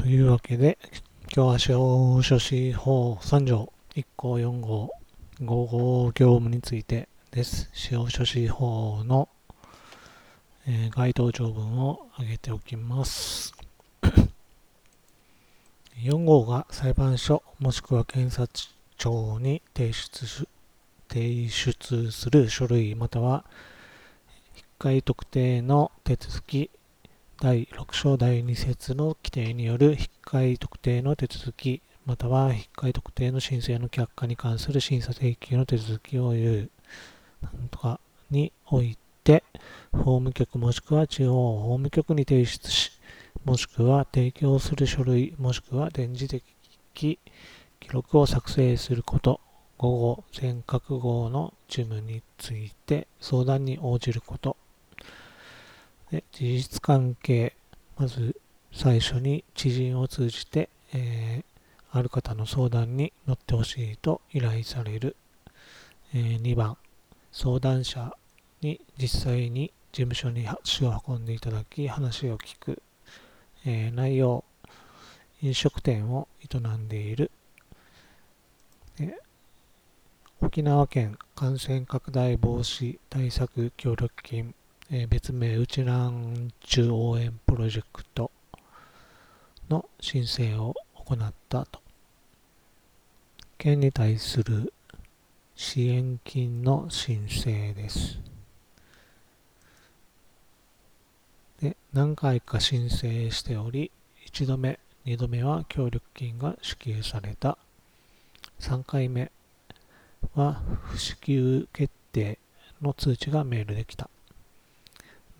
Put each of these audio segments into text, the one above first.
というわけで、今日は司法書士法3条1項4号5号業務についてです。司法書士法の、えー、該当条文を挙げておきます。4号が裁判所もしくは検察庁に提出し提出する書類または引っかい特定の手続き第6章第2節の規定による引っかい特定の手続きまたは引っかい特定の申請の却下に関する審査請求の手続きを言う。なんとかにおいて法務局もしくは地方法務局に提出しもしくは提供する書類もしくは電磁的記録を作成すること。午後全覚号の事務について相談に応じること。で事実関係まず最初に知人を通じて、えー、ある方の相談に乗ってほしいと依頼される、えー、2番相談者に実際に事務所に足を運んでいただき話を聞く、えー、内容飲食店を営んでいる、沖縄県感染拡大防止対策協力金、えー、別名うちらん中応援プロジェクトの申請を行ったと。県に対する支援金の申請です。で何回か申請しており、1度目、2度目は協力金が支給された。3回目は不支給決定の通知がメールできた。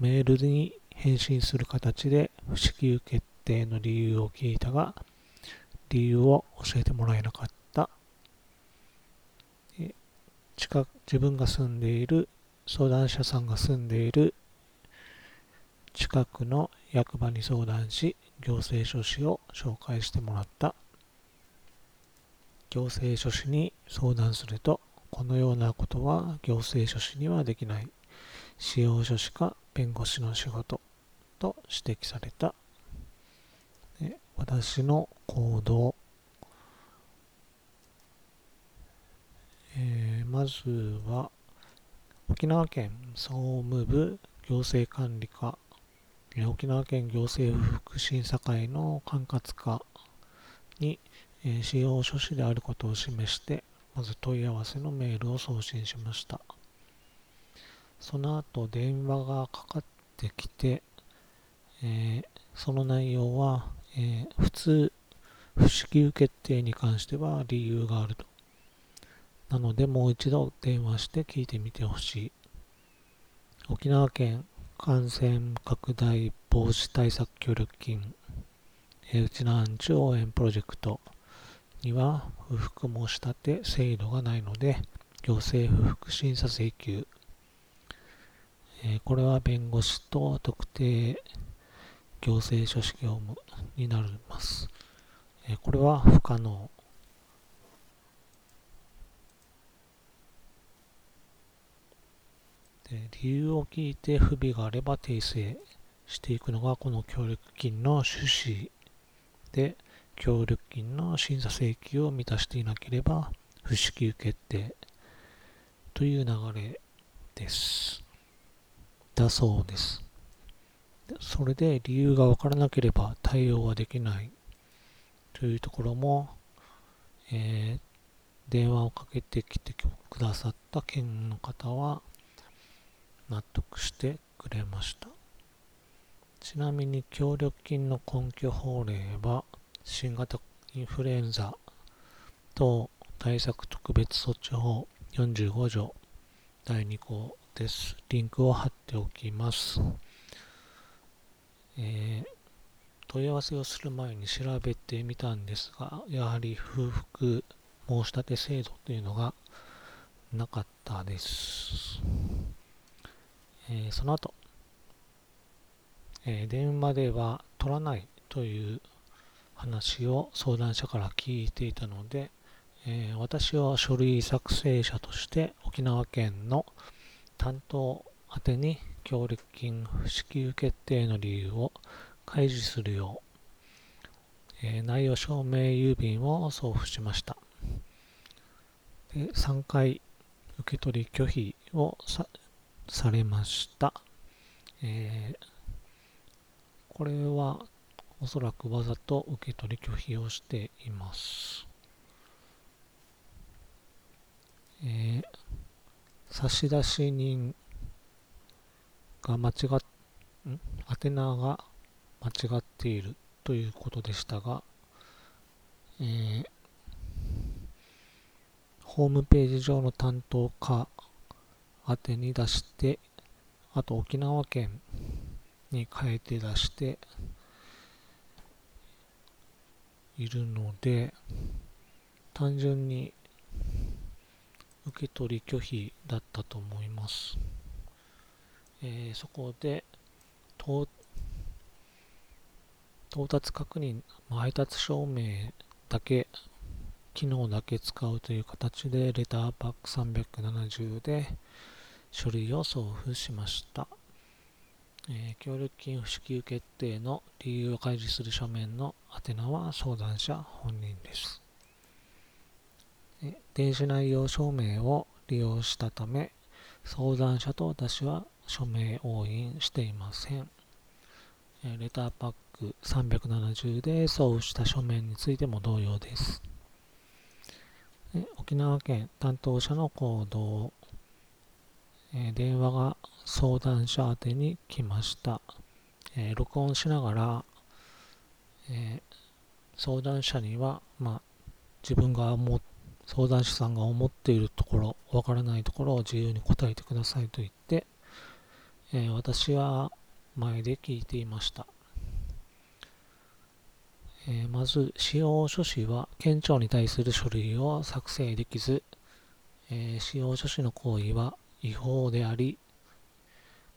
メールに返信する形で不支給決定の理由を聞いたが、理由を教えてもらえなかった。近自分が住んでいる相談者さんが住んでいる近くの役場に相談し行政書士を紹介してもらった行政書士に相談するとこのようなことは行政書士にはできない使用書士か弁護士の仕事と指摘された。私の行動、えー、まずは沖縄県総務部行政管理課。沖縄県行政福祉審査会の管轄課に、え、使用書士であることを示してまず問い合わせのメールを送信しました。その後電話がかかってきて、えー、その内容は、えー、普通、不支給決定に関しては理由があると。なのでもう一度電話して聞いてみてほしい。沖縄県感染拡大防止対策協力金、えー、うちのアンチ応援プロジェクトには不服申し立て制度がないので、行政不服審査請求、え、これは弁護士と特定行政書士業務になります。え、これは不可能。で理由を聞いて不備があれば訂正していくのがこの協力金の趣旨で、協力金の審査請求を満たしていなければ不支給決定という流れです。だそうです。それで理由がわからなければ対応はできないというところも、えー、電話をかけてきてくださった県の方は納得してくれました。ちなみに協力金の根拠法令は新型インフルエンザ等対策特別措置法45条第2項です。リンクを貼っておきます。えー、問い合わせをする前に調べてみたんですが、やはり不服申し立て制度というのがなかったです。えー、その後、えー、電話では取らないという話を相談者から聞いていたので、えー、私は書類作成者として沖縄県の担当宛てに協力金不支給決定の理由を開示するよう、えー、内容証明郵便を送付しました。で3回受け取り拒否をさされました。えー、これはおそらくわざと受け取り拒否をしています。えー、差出人が間違っ、ん？宛名が間違っているということでしたが、えー、ホームページ上の担当課宛に出して、あと沖縄県に変えて出しているので、単純に受け取り拒否だったと思います。えー、そこで到達確認、配達証明だけ、機能だけ使うという形で、レターパック370で書類を送付しました。えー、協力金不支給決定の理由を開示する書面の宛名は相談者本人です。電子内容証明を利用したため、相談者と私は署名押印していません。レターパック370で送付した書面についても同様です。沖縄県担当者の行動、電話が相談者宛に来ました。録音しながら、相談者には、まあ、自分が思っ相談者さんが思っているところ、わからないところを自由に答えてくださいと言って、えー、私は前で聞いていました。えー、まず、使用書士は県庁に対する書類を作成できず、えー、使用書士の行為は違法であり、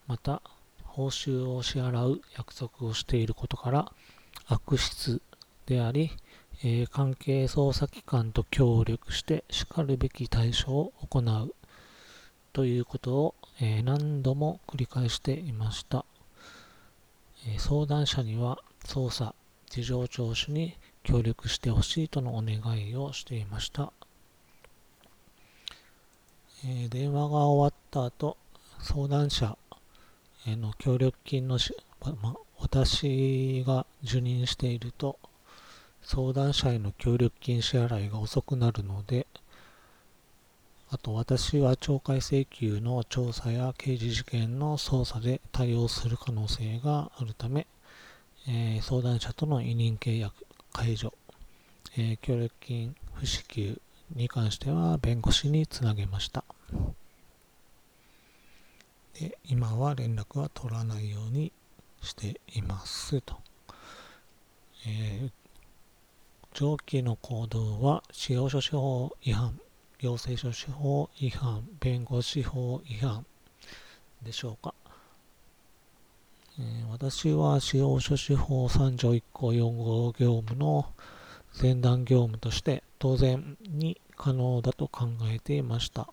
また、報酬を支払う約束をしていることから悪質であり、えー、関係捜査機関と協力してしかるべき対処を行う。ということを、えー、何度も繰り返していました、えー、相談者には捜査、事情聴取に協力してほしいとのお願いをしていました、え電話が終わった後相談者への協力金のし、ま、私が受任していると相談者への協力金支払いが遅くなるので、あと私は懲戒請求の調査や刑事事件の捜査で対応する可能性があるため、えー、相談者との委任契約解除、えー、協力金不支給に関しては弁護士につなげました。で今は連絡は取らないようにしていますと。えー上記の行動は使用書士法違反、行政書士法違反、弁護士法違反でしょうか？えー、私は使用書士法3条1項4号業務の前段業務として当然に可能だと考えていました。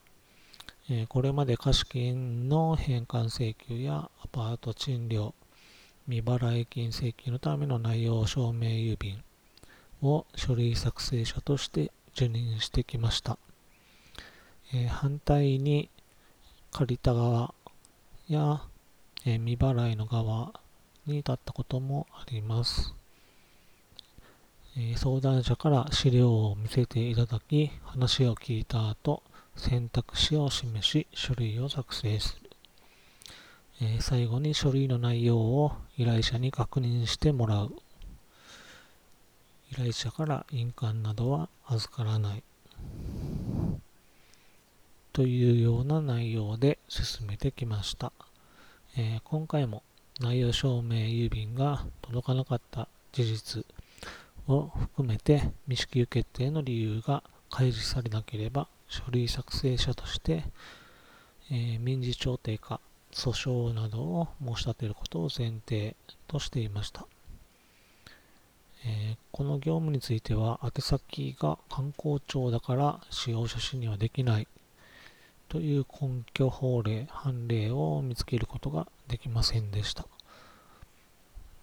えー、これまで貸金の返還請求やアパート賃料、未払い金請求のための内容証明郵便、を書類作成者として受任してきました。えー、反対に借りた側や、えー、未払いの側に立ったこともあります。えー、相談者から資料を見せていただき、話を聞いた後、選択肢を示し、書類を作成する。え最後に書類の内容を依頼者に確認してもらう依頼者から印鑑などは預からないというような内容で進めてきました、えー、今回も内容証明郵便が届かなかった事実を含めて未支給決定の理由が開示されなければ書類作成者として、えー、民事調停か訴訟などを申し立てることを前提としていました。えー、この業務については宛先が観光庁だから使用者主にはできないという根拠法令、判例を見つけることができませんでした。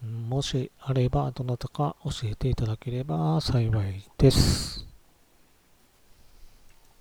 もしあればどなたか教えていただければ幸いです。